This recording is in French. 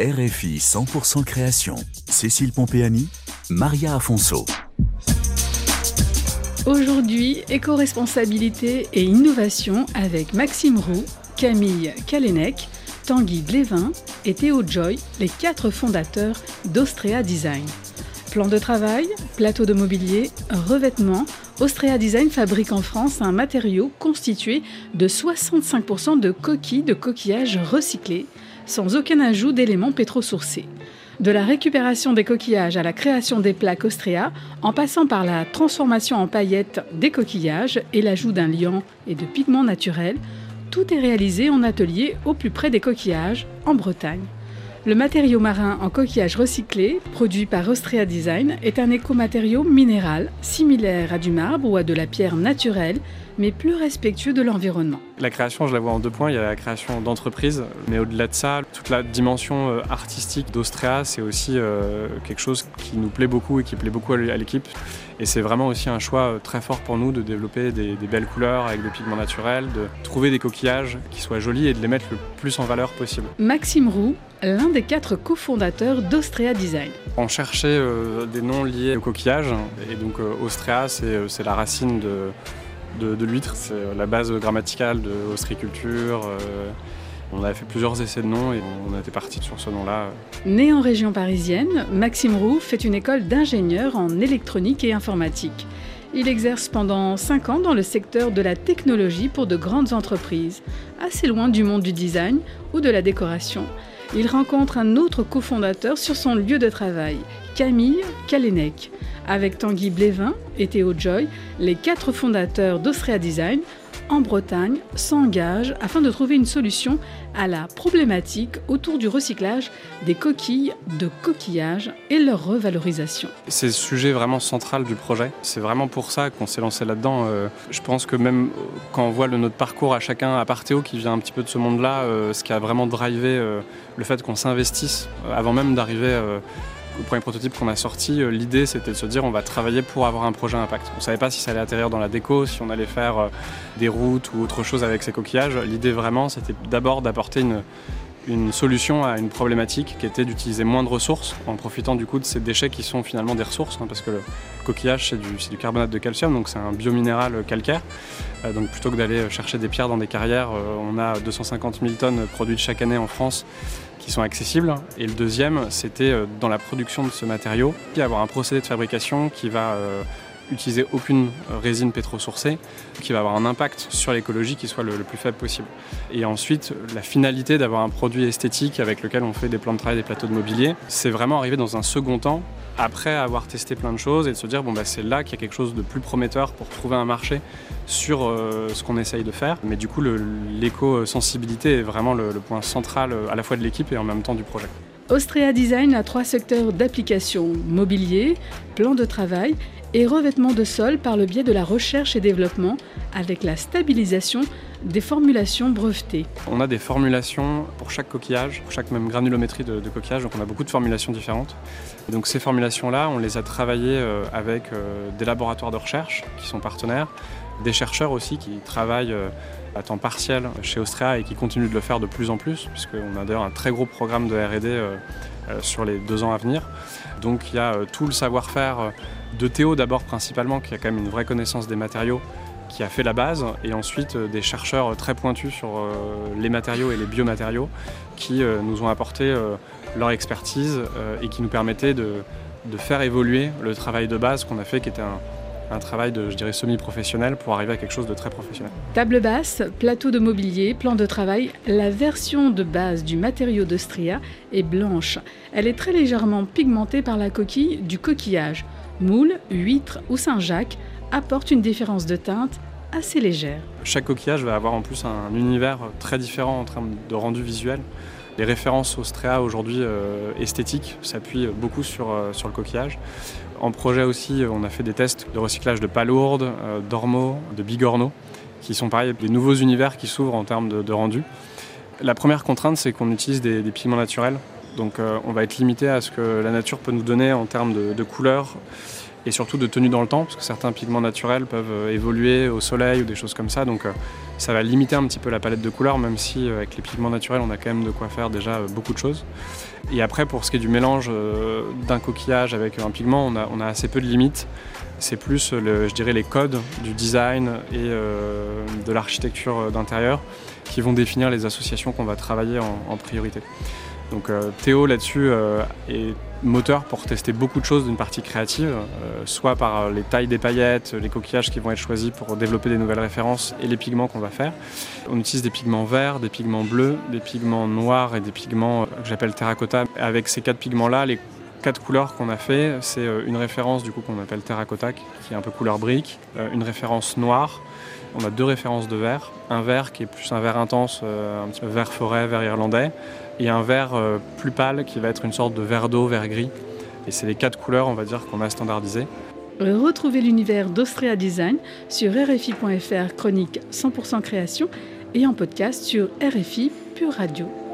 RFI 100% création. Cécile Pompéani, Maria Afonso. Aujourd'hui, éco-responsabilité et innovation avec Maxime Roux, Camille Kalenec, Tanguy Glévin et Théo Joy, les quatre fondateurs d'Austria Design. Plan de travail, plateau de mobilier, revêtement, Austria Design fabrique en France un matériau constitué de 65% de coquilles de coquillages recyclés sans aucun ajout d'éléments pétrosourcés. De la récupération des coquillages à la création des plaques Austria, en passant par la transformation en paillettes des coquillages et l'ajout d'un liant et de pigments naturels, tout est réalisé en atelier au plus près des coquillages, en Bretagne. Le matériau marin en coquillage recyclé, produit par Austria Design, est un écomatériau minéral, similaire à du marbre ou à de la pierre naturelle, mais plus respectueux de l'environnement. La création, je la vois en deux points. Il y a la création d'entreprises, mais au-delà de ça, toute la dimension euh, artistique d'Austria, c'est aussi euh, quelque chose qui nous plaît beaucoup et qui plaît beaucoup à l'équipe. Et c'est vraiment aussi un choix euh, très fort pour nous de développer des, belles couleurs avec des pigments naturels, de trouver des coquillages qui soient jolis et de les mettre le plus en valeur possible. Maxime Roux, l'un des quatre cofondateurs d'Austria Design. On cherchait des noms liés au coquillage, et donc Austria, c'est la racine de de, l'huître. C'est la base grammaticale de ostréiculture. Euh, on avait fait plusieurs essais de noms et on était parti sur ce nom-là. Né en région parisienne, Maxime Roux fait une école d'ingénieur en électronique et informatique. Il exerce pendant 5 ans dans le secteur de la technologie pour de grandes entreprises, assez loin du monde du design ou de la décoration. Il rencontre un autre cofondateur sur son lieu de travail, Camille Kalenec. Avec Tanguy Blévin et Théo Joy, les quatre fondateurs d'Austria Design en Bretagne s'engagent afin de trouver une solution à la problématique autour du recyclage des coquilles de coquillage et leur revalorisation. C'est le sujet vraiment central du projet. C'est vraiment pour ça qu'on s'est lancé là-dedans. Euh, je pense que même quand on voit notre parcours à chacun, à part Théo qui vient un petit peu de ce monde-là, euh, ce qui a vraiment drivé euh, le fait qu'on s'investisse avant même d'arriver le premier prototype qu'on a sorti, euh, l'idée c'était de se dire on va travailler pour avoir un projet impact. On ne savait pas si ça allait atterrir dans la déco, si on allait faire euh, des routes ou autre chose avec ces coquillages. L'idée vraiment c'était d'abord d'apporter une, une solution à une problématique qui était d'utiliser moins de ressources en profitant du coup de ces déchets qui sont finalement des ressources hein, parce que le coquillage c'est du, carbonate de calcium donc c'est un biominéral calcaire euh, donc plutôt que d'aller chercher des pierres dans des carrières on a 250 000 tonnes produites chaque année en France qui sont accessibles. Et le deuxième, c'était euh, dans la production de ce matériau, puis avoir un procédé de fabrication qui va euh, utiliser aucune euh, résine pétrosourcée, qui va avoir un impact sur l'écologie qui soit le, plus faible possible. Et ensuite, la finalité d'avoir un produit esthétique avec lequel on fait des plans de travail, des plateaux de mobilier, c'est vraiment arrivé dans un second temps, après avoir testé plein de choses et de se dire, bon, bah, c'est là qu'il y a quelque chose de plus prometteur pour trouver un marché sur euh, ce qu'on essaye de faire. Mais du coup, l'éco-sensibilité est vraiment le, le point central euh, à la fois de l'équipe et en même temps du projet. Austria Design a trois secteurs d'application mobilier, plan de travail et revêtement de sol par le biais de la recherche et développement avec la stabilisation des formulations brevetées. On a des formulations pour chaque coquillage, pour chaque même granulométrie de, coquillage, donc on a beaucoup de formulations différentes. Donc ces formulations-là, on les a travaillées euh, avec euh, des laboratoires de recherche qui sont partenaires, des chercheurs aussi qui travaillent euh, à temps partiel chez Austria et qui continuent de le faire de plus en plus, puisqu'on a d'ailleurs un très gros programme de RD sur les deux ans à venir. Donc il y a tout le savoir-faire de Théo d'abord principalement, qui a quand même une vraie connaissance des matériaux, qui a fait la base, et ensuite euh, des chercheurs très pointus sur euh, les matériaux et les biomatériaux, qui euh, nous ont apporté leur expertise et qui nous permettaient de, faire évoluer le travail de base qu'on a fait, qui était un, travail de, je dirais, semi-professionnel pour arriver à quelque chose de très professionnel. Table basse, plateau de mobilier, plan de travail, la version de base du matériau de Stria est blanche. Elle est très légèrement pigmentée par la coquille du coquillage. Moule, huître ou Saint-Jacques apportent une différence de teinte assez légère. Chaque coquillage va avoir en plus un univers très différent en termes de rendu visuel. Les références Austria aujourd'hui euh, esthétiques s'appuient beaucoup sur, euh, sur le coquillage. En projet aussi, on a fait des tests de recyclage de palourde, euh, d'ormeau, de bigorneau, qui sont pareil des nouveaux univers qui s'ouvrent en termes de, rendu. La première contrainte, c'est qu'on utilise des, pigments naturels. Donc on va être limité à ce que la nature peut nous donner en termes de, couleurs et surtout de tenue dans le temps, parce que certains pigments naturels peuvent évoluer au soleil ou des choses comme ça. Donc ça va limiter un petit peu la palette de couleurs, même si avec les pigments naturels, on a quand même de quoi faire déjà beaucoup de choses. Et après, pour ce qui est du mélange d'un coquillage avec un pigment, on a, on a assez peu de limites. C'est plus, je dirais, les codes du design et de l'architecture d'intérieur qui vont définir les associations qu'on va travailler en, priorité. Donc euh, Théo là-dessus euh, est moteur pour tester beaucoup de choses d'une partie créative, euh, soit par les tailles des paillettes, les coquillages qui vont être choisis pour développer des nouvelles références et les pigments qu'on va faire. On utilise des pigments verts, des pigments bleus, des pigments noirs et des pigments que j'appelle terracotta. Avec ces quatre pigments-là, les quatre couleurs qu'on a fait, c'est une référence du coup qu'on appelle terracotta, qui est un peu couleur brique, une référence noire, on a deux références de vert. Un vert qui est plus un vert intense, euh, un petit peu vert forêt, vert irlandais, et un vert euh, plus pâle qui va être une sorte de vert d'eau, vert gris. Et c'est les quatre couleurs, on va dire, qu'on a standardisées. Retrouvez l'univers d'Austria Design sur RFI.fr, chronique 100% création, et en podcast sur RFI Pure Radio.